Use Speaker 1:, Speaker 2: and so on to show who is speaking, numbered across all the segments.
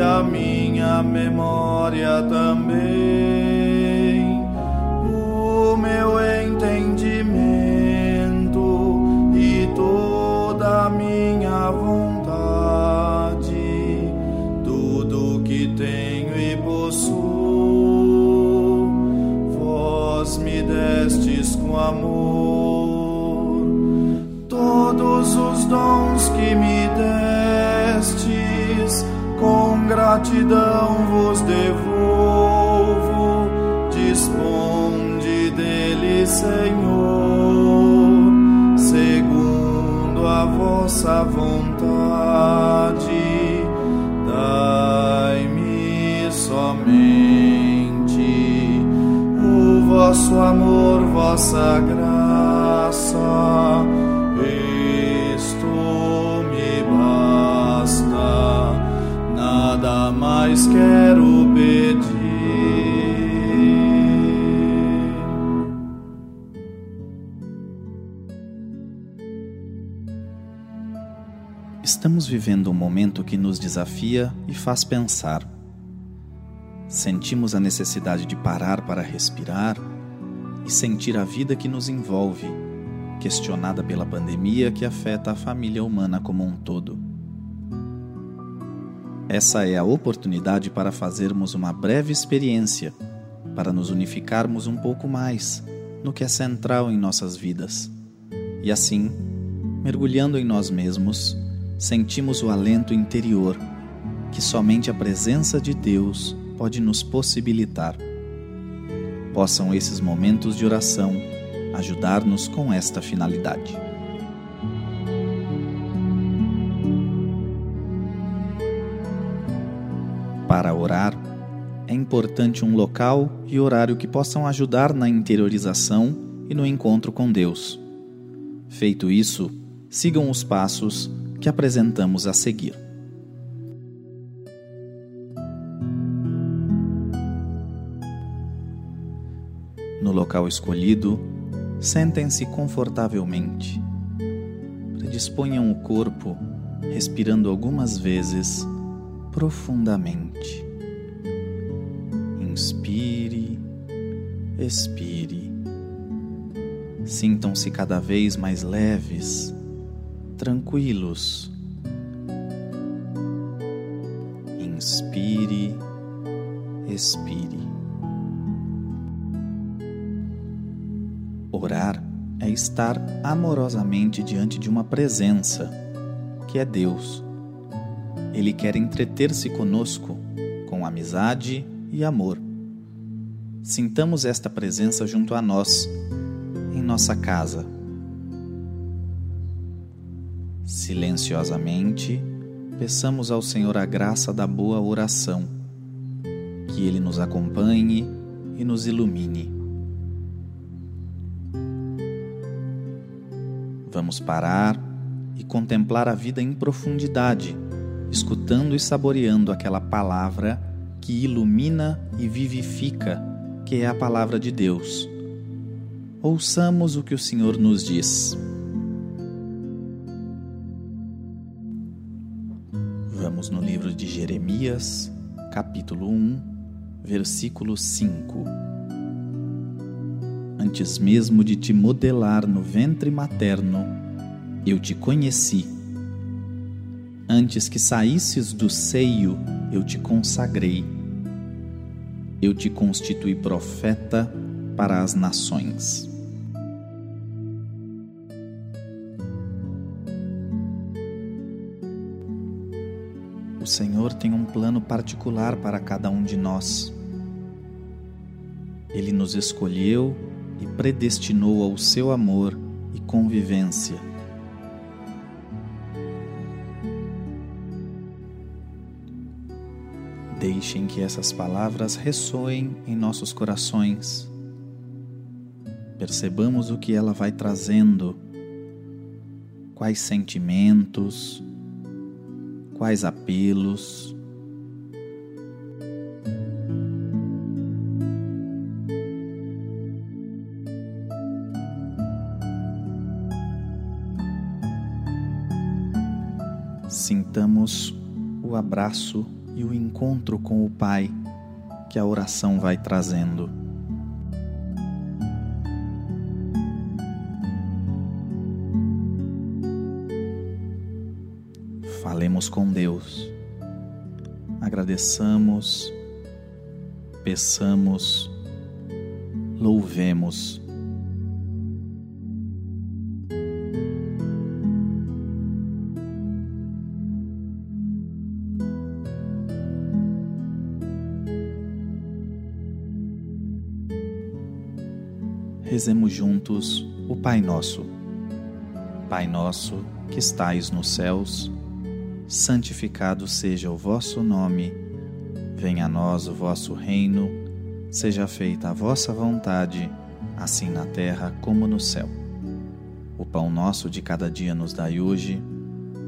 Speaker 1: e a minha memória também, o meu entendimento e toda a minha vontade, tudo que tenho e possuo, vós me destes com amor, gratidão vos devolvo, disponde dele, Senhor, segundo a vossa vontade, dai-me somente o vosso amor, vossa graça mais quero pedir.
Speaker 2: Estamos vivendo um momento que nos desafia e faz pensar. Sentimos a necessidade de parar para respirar e sentir a vida que nos envolve, questionada pela pandemia que afeta a família humana como um todo. Essa é a oportunidade para fazermos uma breve experiência, para nos unificarmos um pouco mais no que é central em nossas vidas. E assim, mergulhando em nós mesmos, sentimos o alento interior que somente a presença de Deus pode nos possibilitar. Possam esses momentos de oração ajudar-nos com esta finalidade. Para orar, é importante um local e horário que possam ajudar na interiorização e no encontro com Deus. Feito isso, sigam os passos que apresentamos a seguir. No local escolhido, sentem-se confortavelmente. Predisponham o corpo, respirando algumas vezes profundamente. Inspire, expire. Sintam-se cada vez mais leves, tranquilos. Inspire, expire. Orar é estar amorosamente diante de uma presença, que é Deus ele quer entreter-se conosco com amizade e amor. Sintamos esta presença junto a nós, em nossa casa. Silenciosamente, peçamos ao Senhor a graça da boa oração, que Ele nos acompanhe e nos ilumine. Vamos parar e contemplar a vida em profundidade escutando e saboreando aquela palavra que ilumina e vivifica, que é a palavra de Deus. Ouçamos o que o Senhor nos diz. Vamos no livro de Jeremias, capítulo 1, versículo 5. Antes mesmo de te modelar no ventre materno, eu te conheci Antes que saísses do seio, eu te consagrei. Eu te constituí profeta para as nações. O Senhor tem um plano particular para cada um de nós. Ele nos escolheu e predestinou ao seu amor e convivência Deixem que essas palavras ressoem em nossos corações. Percebamos o que ela vai trazendo, quais sentimentos, quais apelos. Sintamos o abraço e o encontro com o Pai que a oração vai trazendo. Falemos com Deus, agradeçamos, peçamos, louvemos. Rezemos juntos o Pai Nosso. Pai Nosso que estais nos céus, santificado seja o vosso nome, venha a nós o vosso reino, seja feita a vossa vontade, assim na terra como no céu. O pão nosso de cada dia nos dai hoje,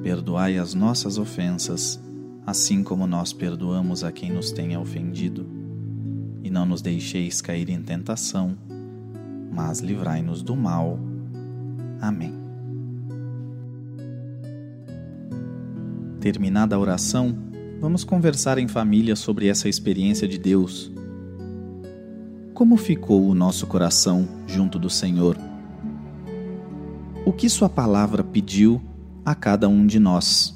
Speaker 2: perdoai as nossas ofensas, assim como nós perdoamos a quem nos tenha ofendido, e não nos deixeis cair em tentação, mas livrai-nos do mal. Amém. Terminada a oração, vamos conversar em família sobre essa experiência de Deus. Como ficou o nosso coração junto do Senhor? O que Sua palavra pediu a cada um de nós?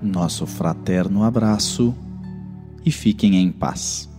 Speaker 2: Nosso fraterno abraço e fiquem em paz.